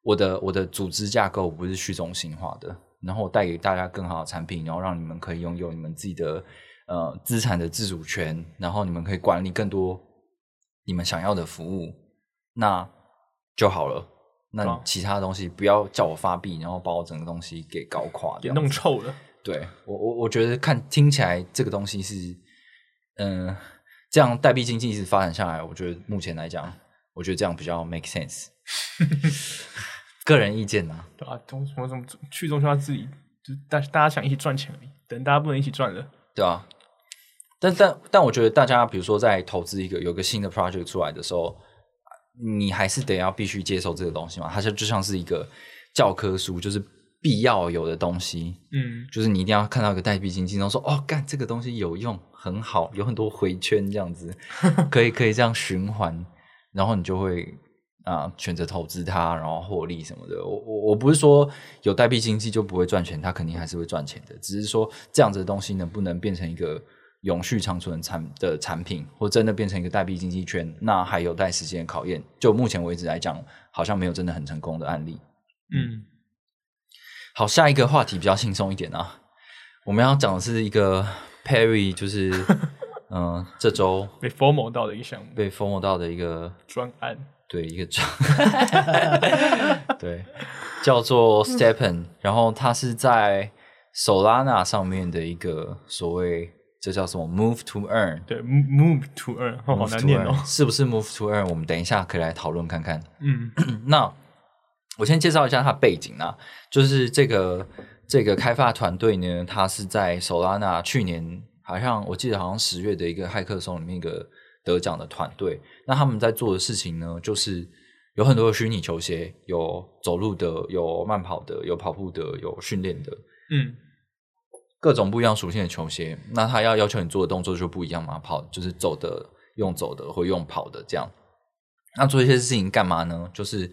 Speaker 1: 我的我的组织架构不是去中心化的，然后我带给大家更好的产品，然后让你们可以拥有你们自己的呃资产的自主权，然后你们可以管理更多你们想要的服务，那就好了。那
Speaker 2: 啊
Speaker 1: 其他的东西不要叫我发币，然后把我整个东西给搞垮
Speaker 2: 给
Speaker 1: 掉。
Speaker 2: 弄臭了。
Speaker 1: 对我我我觉得看听起来这个东西是，嗯、这样代币经济一直发展下来，我觉得目前来讲，我觉得这样比较 make sense。个人意见呐、
Speaker 2: 对吧？中什么什么去中心化治理，就是大大家想一起赚钱而已，等大家不能一起赚了，
Speaker 1: 对啊、但但但我觉得大家比如说在投资一个有个新的 project 出来的时候，你还是得要必须接受这个东西嘛，它就就像是一个教科书，就是必要有的东西。
Speaker 2: 嗯，
Speaker 1: 就是你一定要看到一个代币经济，然后说哦，干这个东西有用，很好，有很多回圈这样子，可以可以这样循环，然后你就会啊、选择投资它，然后获利什么的。我我我不是说有代币经济就不会赚钱，它肯定还是会赚钱的，只是说这样子的东西能不能变成一个永续长存产的产品，或真的变成一个代币经济圈，那还有待时间的考验。就目前为止来讲，好像没有真的很成功的案例。
Speaker 2: 嗯，
Speaker 1: 好，下一个话题比较轻松一点啊，我们要讲的是一个 Perry，就是 嗯、呃这周
Speaker 2: 被 formal 到的一个项目
Speaker 1: 被 FOMO 到的一个
Speaker 2: 专案，
Speaker 1: 对一个专，对，叫做 Stepen，然后它是在 Solana 上面的一个所谓这叫什么？Move to Earn，
Speaker 2: 对，move to earn，哦好难念哦。
Speaker 1: 是不是 Move to Earn？我们等一下可以来讨论看看。
Speaker 2: 嗯，
Speaker 1: 那我先介绍一下它的背景啊，就是这个这个开发团队呢，它是在 Solana 去年好像我记得好像十月的一个骇客松里面一个得奖的团队。那他们在做的事情呢，就是有很多的虚拟球鞋，有走路的，有慢跑的，有跑步的，有训练的，
Speaker 2: 嗯，
Speaker 1: 各种不一样属性的球鞋，那他要要求你做的动作就不一样嘛，跑就是走的用走的或用跑的这样。那做一些事情干嘛呢？就是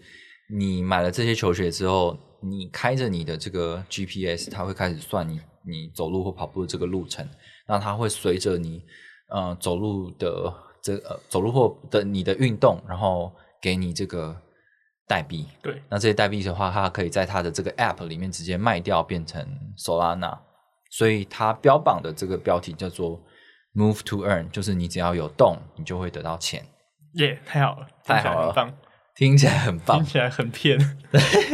Speaker 1: 你买了这些球鞋之后，你开着你的这个 GPS，它会开始算你你走路或跑步的这个路程，那它会随着你呃走路的这呃走路或的你的运动，然后给你这个代币。
Speaker 2: 对，
Speaker 1: 那这些代币的话，它可以在它的这个 App 里面直接卖掉，变成 Solana。所以它标榜的这个标题叫做 “Move to Earn”，就是你只要有动，你就会得到钱。
Speaker 2: 耶，太好了，
Speaker 1: 太好了，听起来很棒，
Speaker 2: 听起来很骗。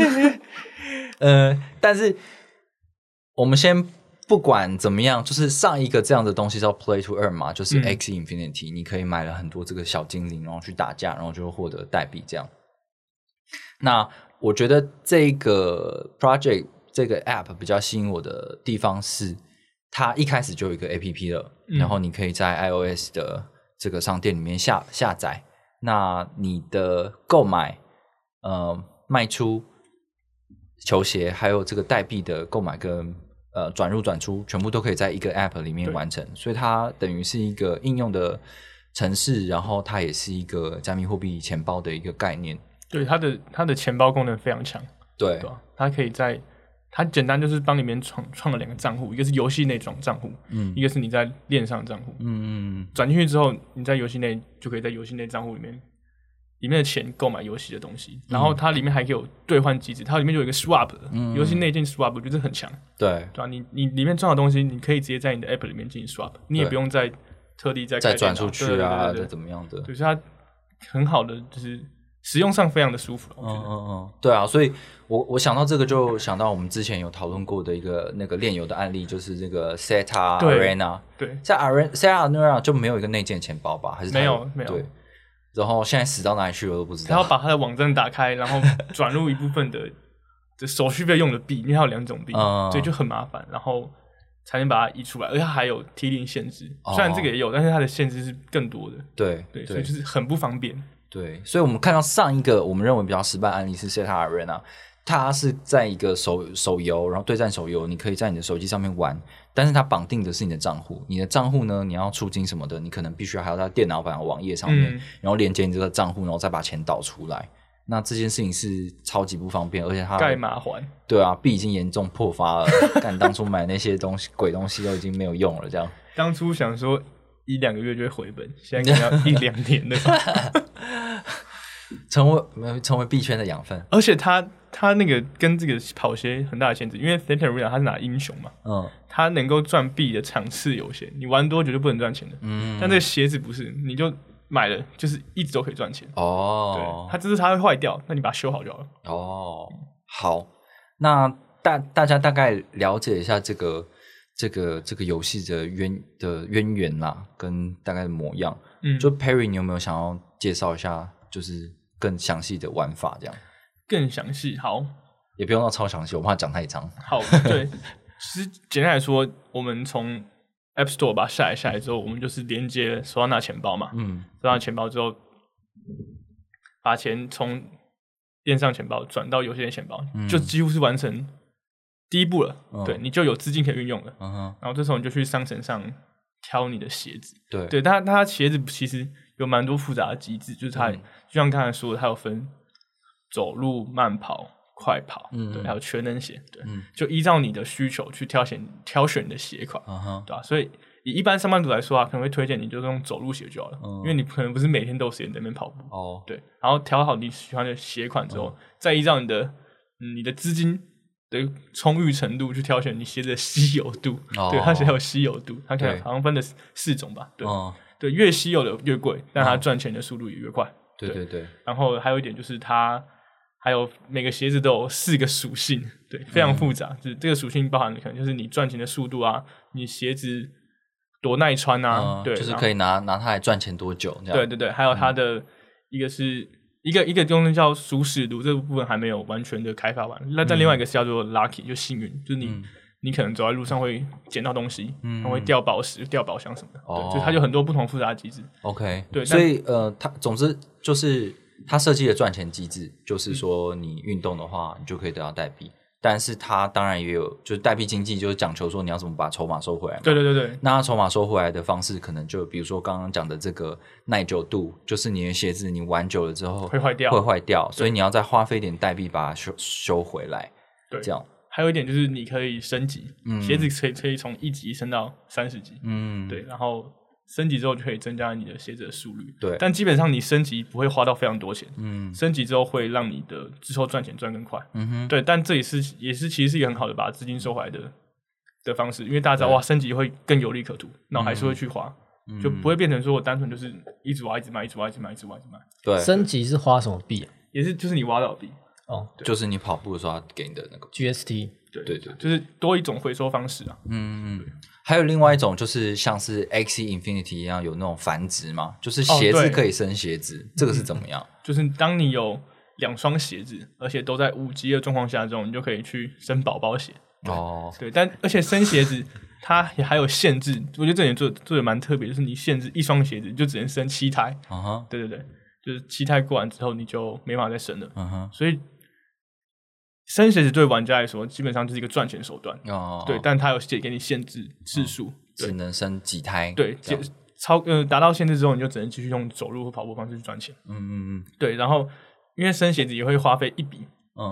Speaker 1: 呃，但是我们先不管怎么样，就是上一个这样的东西叫 Play to Earn 嘛，就是 X Infinity，你可以买了很多这个小精灵，然后去打架，然后就获得代币这样。那我觉得这个 project 这个 app 比较吸引我的地方是，它一开始就有一个 app 了，然后你可以在 iOS 的这个商店里面下下载。那你的购买、呃卖出球鞋，还有这个代币的购买跟呃转入转出，全部都可以在一个 app 里面完成。所以它等于是一个应用的城市，然后它也是一个加密货币钱包的一个概念。
Speaker 2: 对它的它的钱包功能非常强，
Speaker 1: 对，
Speaker 2: 它可以在它简单就是帮里面创创了两个账户，一个是游戏内装账户，嗯，一个是你在链上账户，嗯嗯，转进去之后，你在游戏内就可以在游戏内账户里面里面的钱购买游戏的东西，然后它里面还可以有兑换机制，它里面就有一个 swap，游戏内进 swap 我觉得很强，
Speaker 1: 对，
Speaker 2: 对吧？你你里面装的东西，你可以直接在你的 app 里面进行 swap，你也不用再特地再
Speaker 1: 再转出。去
Speaker 2: 啊，
Speaker 1: 再怎么样的，
Speaker 2: 就是它很好的就是。使用上非常的舒服，
Speaker 1: 嗯嗯嗯，对啊，所以我我想到这个就想到我们之前有讨论过的一个那个炼油的案例，就是这个 Seta Arena，
Speaker 2: 对，
Speaker 1: 在 Arena Seta Arena 就没有一个内建钱包吧？还是
Speaker 2: 没有没有？
Speaker 1: 对，然后现在死到哪里去了都不知道。
Speaker 2: 他要把他的网站打开，然后转入一部分的 的手续费用的币，因为它有两种币，所以就很麻烦，然后才能把它移出来，而且还有 T 零限制，虽然这个也有，但是它的限制是更多的，
Speaker 1: 对
Speaker 2: 对，所以就是很不方便。
Speaker 1: 对，所以，我们看到上一个我们认为比较失败案例是 Seta Arena，它是在一个手手游，然后对战手游，你可以在你的手机上面玩，但是它绑定的是你的账户，你的账户呢，你要出金什么的，你可能必须还要在电脑版的网页上面，然后连接你这个账户，然后再把钱导出来。那这件事情是超级不方便，而且它
Speaker 2: 盖麻环，
Speaker 1: 对啊，币已经严重破发了，干当初买那些东西鬼东西都已经没有用了，这样。
Speaker 2: 当初想说。一两个月就会回本，现在可能要一两年的，
Speaker 1: 成为成为币圈的养分。
Speaker 2: 而且他他那个跟这个跑鞋很大的限制，因为 t h e t a r a 他是拿英雄嘛，嗯，他能够赚币的场次有限，你玩多久就不能赚钱的。嗯，但这个鞋子不是，你就买了就是一直都可以赚钱。哦，对，它只是它会坏掉，那你把它修好就好了。
Speaker 1: 哦，好，那大大家大概了解一下这个。这个这个游戏的渊的渊源啦，跟大概的模样，嗯，就 Perry，你有没有想要介绍一下，就是更详细的玩法这样？
Speaker 2: 更详细，好，
Speaker 1: 也不用到超详细，我怕讲太长。
Speaker 2: 好，对，其实简单来说，我们从 App Store 把它下载下来之后，我们就是连接 Solana 钱包嘛，嗯，Solana 钱包之后，把钱从电商钱包转到游戏的钱包，就几乎是完成。第一步了，对，你就有资金可以运用了。然后这时候你就去商城上挑你的鞋子。
Speaker 1: 对，
Speaker 2: 对，它它鞋子其实有蛮多复杂的机制，就是它就像刚才说的，它有分走路、慢跑、快跑，对，还有全能鞋，对，就依照你的需求去挑选挑选你的鞋款，对吧？所以以一般上班族来说啊，可能会推荐你就是用走路鞋就好了，因为你可能不是每天都有时间在那边跑步。哦，对，然后挑好你喜欢的鞋款之后，再依照你的你的资金。的充裕程度去挑选你鞋子的稀有度，对它是有稀有度，它可能好像分的四种吧，对，对，越稀有的越贵，但它赚钱的速度也越快，
Speaker 1: 对对对。
Speaker 2: 然后还有一点就是它还有每个鞋子都有四个属性，对，非常复杂，就是这个属性包含的可能就是你赚钱的速度啊，你鞋子多耐穿啊，对，
Speaker 1: 就是可以拿拿它来赚钱多久这样，
Speaker 2: 对对对，还有它的一个是。一个一个功能叫舒适度，这个部分还没有完全的开发完。那但另外一个是叫做 lucky，就幸运，就是你你可能走在路上会捡到东西，它会掉宝石、掉宝箱什么的。哦，就它就很多不同复杂机制。
Speaker 1: OK，对，所以呃，它总之就是它设计的赚钱机制，就是说你运动的话，你就可以得到代币。但是它当然也有，就是代币经济，就是讲求说你要怎么把筹码收回来。
Speaker 2: 对对对对。
Speaker 1: 那筹码收回来的方式，可能就比如说刚刚讲的这个耐久度，就是你的鞋子你玩久了之后
Speaker 2: 会坏掉，
Speaker 1: 会坏掉，所以你要再花费点代币把它修修回来。
Speaker 2: 对，
Speaker 1: 这样。
Speaker 2: 还有一点就是你可以升级，鞋子可以可以从一级升到三十级。嗯。对，然后升级之后就可以增加你的鞋子的速率。
Speaker 1: 对。
Speaker 2: 但基本上你升级不会花到非常多钱，嗯，升级之后会让你的之后赚钱赚更快，
Speaker 1: 嗯哼，
Speaker 2: 对。但这也是也是其实是一个很好的把资金收回来的的方式，因为大家知道哇，升级会更有利可图，那我还是会去花，
Speaker 1: 嗯
Speaker 2: 就不会变成说我单纯就是一直挖一直买，一直挖一直买，一直挖一直买，
Speaker 1: 对，
Speaker 3: 升级是花什么币啊？
Speaker 2: 也是就是你挖到币，
Speaker 3: 哦
Speaker 1: 就是你跑步的时候他给你的那个
Speaker 3: ，，GST
Speaker 2: 对
Speaker 1: 对对
Speaker 2: 就是多一种回收方式啊。
Speaker 1: 嗯，还有另外一种就是像是 X Infinity 一样有那种繁殖嘛，就是鞋子可以生鞋子，这个是怎么样？
Speaker 2: 就是当你有两双鞋子，而且都在五级的状况下，这种你就可以去生宝宝鞋。
Speaker 1: 哦，
Speaker 2: 对，但而且生鞋子 它也还有限制，我觉得这点做做的蛮特别，就是你限制一双鞋子就只能生七胎。
Speaker 1: 啊哈，
Speaker 2: 对对对，就是七胎过完之后你就没办法再生了。
Speaker 1: 嗯哼，
Speaker 2: 所以生鞋子对玩家来说基本上就是一个赚钱手段。
Speaker 1: 哦，
Speaker 2: 对，但它有写给你限制次数。
Speaker 1: 只能生几胎？
Speaker 2: 对，超呃达到限制之后，你就只能继续用走路和跑步方式去赚钱。
Speaker 1: 嗯嗯嗯
Speaker 2: 对，然后因为生鞋子也会花费一笔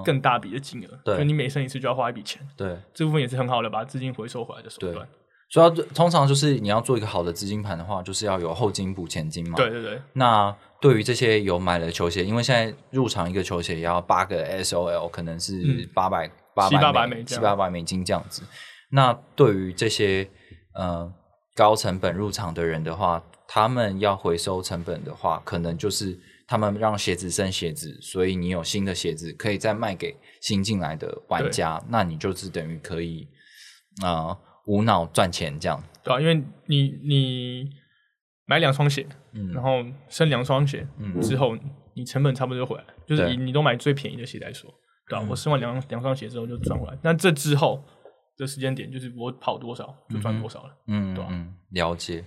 Speaker 2: 更大笔的金额，
Speaker 1: 对
Speaker 2: 就你每生一次就要花一笔钱，
Speaker 1: 对。
Speaker 2: 这部分也是很好的把资金回收回来的手段。
Speaker 1: 主要通常就是你要做一个好的资金盘的话，就是要有后金补前金嘛。
Speaker 2: 对对对，
Speaker 1: 那对于这些有买了球鞋，因为现在入场一个球鞋也要八个 SOL，可能是
Speaker 2: 嗯
Speaker 1: 八百八
Speaker 2: 七八百
Speaker 1: 美七八百美金这样子。那对于这些呃高成本入场的人的话，他们要回收成本的话，可能就是他们让鞋子生鞋子，所以你有新的鞋子可以再卖给新进来的玩家，那你就是等于可以啊、呃无脑赚钱这样。
Speaker 2: 对啊，因为你你买两双鞋，
Speaker 1: 嗯
Speaker 2: 然后生两双鞋、
Speaker 1: 嗯
Speaker 2: 之后，你成本差不多就回来，就是
Speaker 1: 对
Speaker 2: 以你都买最便宜的鞋来说，对吧、
Speaker 1: 嗯
Speaker 2: 我生完两两双鞋之后就赚回来，那这之后的时间点就是我跑多少就赚多少了。嗯对啊
Speaker 1: 嗯嗯，了解。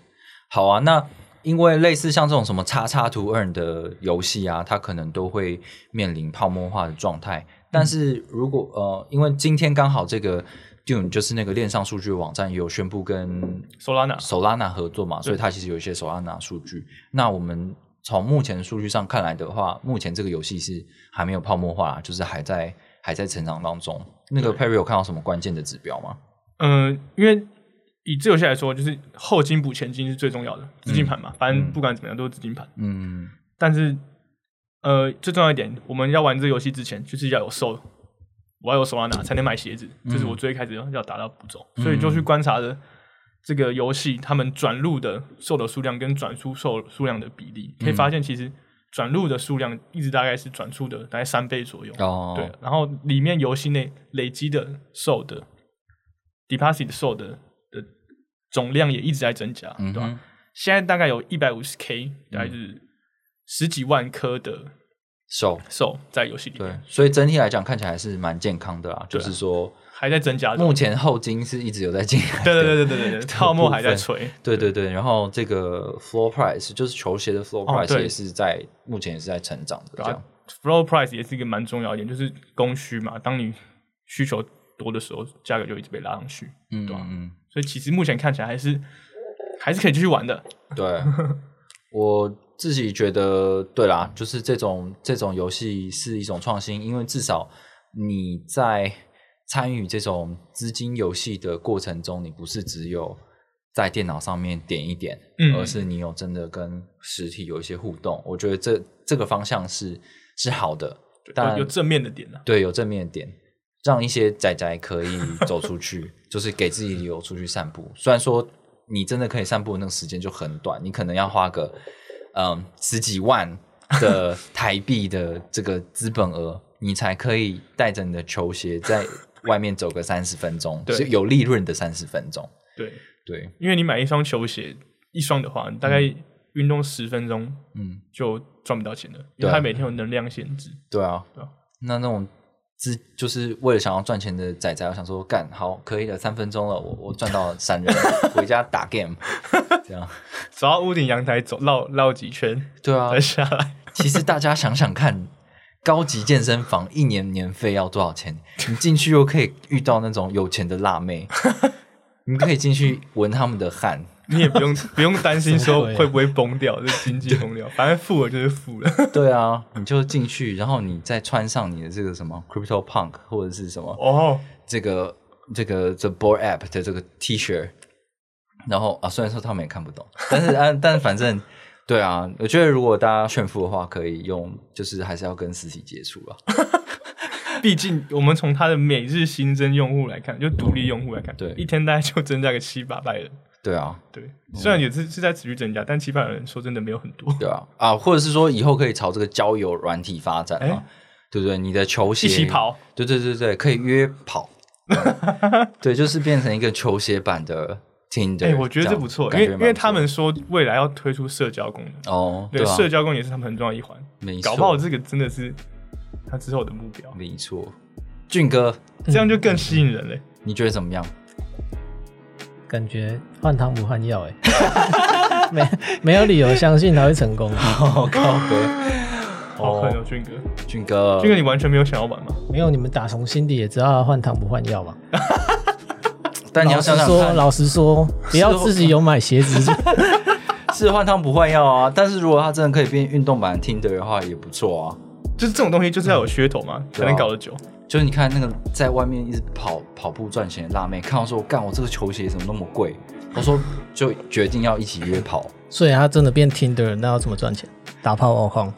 Speaker 1: 好啊，那因为类似像这种什么叉叉图 earn 的游戏啊，它可能都会面临泡沫化的状态。但是如果呃，因为今天刚好这个 Dune 就是那个链上数据网站也有宣布跟
Speaker 2: Solana
Speaker 1: Solana 合作嘛，所以它其实有一些 Solana 数据。那我们从目前数据上看来的话，目前这个游戏是还没有泡沫化，就是还在还在成长当中。那个 Perry 有看到什么关键的指标吗？
Speaker 2: 嗯、因为以这游戏来说，就是后金补前金是最重要的资金盘嘛，反正不管怎么样都是资金盘。
Speaker 1: 嗯
Speaker 2: 但是呃，最重要一点，我们要玩这个游戏之前，就是要有 Sol，我要有 Solana 才能买鞋子，这是我最开始要达到步骤，所以就去观察的这个游戏他们转入的售的数量跟转出售数量的比例，可以发现其实转入的数量一直大概是转出的大概三倍左右。
Speaker 1: 哦，
Speaker 2: 对，然后里面游戏内累积的售的 deposit 售的的总量也一直在增加，对吧、现在大概有一百五十 K，大概是十几万颗的
Speaker 1: 手
Speaker 2: 手在游戏里
Speaker 1: 对
Speaker 2: 面，，
Speaker 1: 所以整体来讲看起来是蛮健康的啊。就是说，
Speaker 2: 还在增加。
Speaker 1: 目前后金是一直有在进来。
Speaker 2: 对对对对对对 对，泡沫还在吹。
Speaker 1: 对对对，然后这个 floor price 就是球鞋的 floor
Speaker 2: 哦
Speaker 1: price 也是在目前也是在成长的，
Speaker 2: 对啊
Speaker 1: 这样。
Speaker 2: ，flow price 也是一个蛮重要一点，就是供需嘛。当你需求多的时候，价格就一直被拉上去。
Speaker 1: 嗯
Speaker 2: 对啊
Speaker 1: 嗯，
Speaker 2: 所以其实目前看起来还是还是可以继续玩的。
Speaker 1: 对，我自己觉得对啦，就是这种这种游戏是一种创新，因为至少你在参与这种资金游戏的过程中，你不是只有在电脑上面点一点，
Speaker 2: 嗯
Speaker 1: 而是你有真的跟实体有一些互动。我觉得这这个方向是是好的，但
Speaker 2: 有有正面的点呢、
Speaker 1: 对，有正面的点，让一些仔仔可以走出去，就是给自己理由出去散步。虽然说你真的可以散步的那个时间就很短，你可能要花个嗯十几万的 台币的这个资本额，你才可以带着你的球鞋在 外面走个三十分钟，
Speaker 2: 对。
Speaker 1: 是有利润的三十分钟。
Speaker 2: 对，
Speaker 1: 对，
Speaker 2: 因为你买一双球鞋一双的话，你大概运动十分钟
Speaker 1: 嗯，
Speaker 2: 就赚不到钱了，因为它每天有能量限制。
Speaker 1: 对啊，
Speaker 2: 对啊。
Speaker 1: 那那种。资就是为了想要赚钱的仔仔，我想说干好可以了，三分钟了，我我赚到三人，回家打 game，这样
Speaker 2: 走到屋顶阳台走绕绕几圈
Speaker 1: 对啊
Speaker 2: 再，下来，
Speaker 1: 其实大家想想看，高级健身房一年年费要多少钱？你进去又可以遇到那种有钱的辣妹，你可以进去闻他们的汗。
Speaker 2: 你也不用 不用担心说会不会崩掉，这经济崩掉，反正付了就是付了。
Speaker 1: 对啊，你就进去，然后你再穿上你的这个什么 Crypto Punk 或者是什么
Speaker 2: 哦，
Speaker 1: 这个这个 The Board App 的这个 T 恤，然后啊，虽然说他们也看不懂，但是啊，但是反正对啊，我觉得如果大家炫富的话，可以用，就是还是要跟实体接触啊。
Speaker 2: 毕竟我们从它的每日新增用户来看，就独立用户来看，
Speaker 1: 对。
Speaker 2: 一天大概就增加个七八百人。
Speaker 1: 对啊，
Speaker 2: 对，虽然也是是在持续增加，但七百人说真的没有很多。
Speaker 1: 对啊，啊，或者是说以后可以朝这个交友软体发展嘛，对不对？你的球鞋
Speaker 2: 一起跑，
Speaker 1: 对对对对，可以约跑，对，就是变成一个球鞋版的 Tinder。
Speaker 2: 哎，我觉得这不错，因为因为他们说未来要推出社交功能。
Speaker 1: 哦，
Speaker 2: 对，社交功能也是他们很重要一环。
Speaker 1: 没
Speaker 2: 错，搞不好这个真的是他之后的目标。
Speaker 1: 没错，俊哥，
Speaker 2: 这样就更吸引人嘞。
Speaker 1: 你觉得怎么样？
Speaker 3: 感觉换汤不换药哎，没没有理由相信他会成功。
Speaker 1: 好哥，
Speaker 2: 好狠哦，俊哥，
Speaker 1: 俊哥，
Speaker 2: 俊哥，你完全没有想要玩吗？
Speaker 3: 没有，你们打从心底也知道换汤不换药吧？
Speaker 1: 但你要想
Speaker 3: 说，老实说，不要自己有买鞋子，
Speaker 1: 是换汤不换药啊。但是如果他真的可以变运动版听的话，也不错啊。
Speaker 2: 就是这种东西，就是要有噱头嘛，才能搞得久。
Speaker 1: 就是你看那个在外面一直跑跑步赚钱的辣妹，看到说干我这个球鞋怎么那么贵，她说就决定要一起约跑。
Speaker 3: 所以她真的变听的人，那要怎么赚钱？打炮挖矿？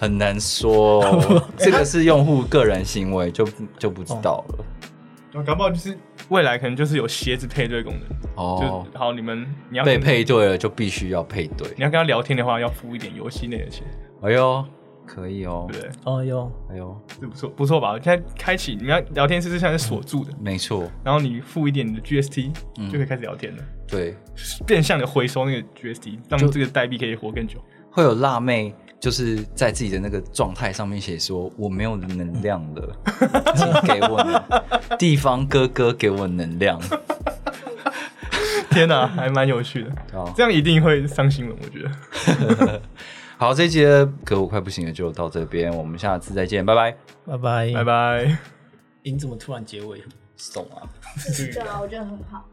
Speaker 1: 很难说，这个是用户个人行为，就就不知道了。
Speaker 2: 搞不好就是未来可能就是有鞋子配对功能哦。就好，你们你要
Speaker 1: 被配对了，就必须要配对。
Speaker 2: 你要跟他聊天的话，要付一点游戏内的钱。
Speaker 1: 哎呦。可以哦，
Speaker 2: 对不对？
Speaker 3: 哦哟，
Speaker 1: 哎呦，
Speaker 2: 这不错，不错吧？现在开启你要聊天室是现在是锁住的，
Speaker 1: 没错。
Speaker 2: 然后你付一点你的 GST，就可以开始聊天了。
Speaker 1: 对，
Speaker 2: 变相的回收那个 GST，让这个代币可以活更久。
Speaker 1: 会有辣妹就是在自己的那个状态上面写说：“我没有能量了，请给我地方哥哥给我能量。”
Speaker 2: 天哪，还蛮有趣的。这样一定会上新闻，我觉得。
Speaker 1: 好，这一节歌我快不行了，就到这边，我们下次再见，拜拜，
Speaker 3: 拜拜，
Speaker 2: 拜拜。
Speaker 3: 你怎么突然结尾？
Speaker 1: 送啊！
Speaker 4: 对啊，我觉得很好。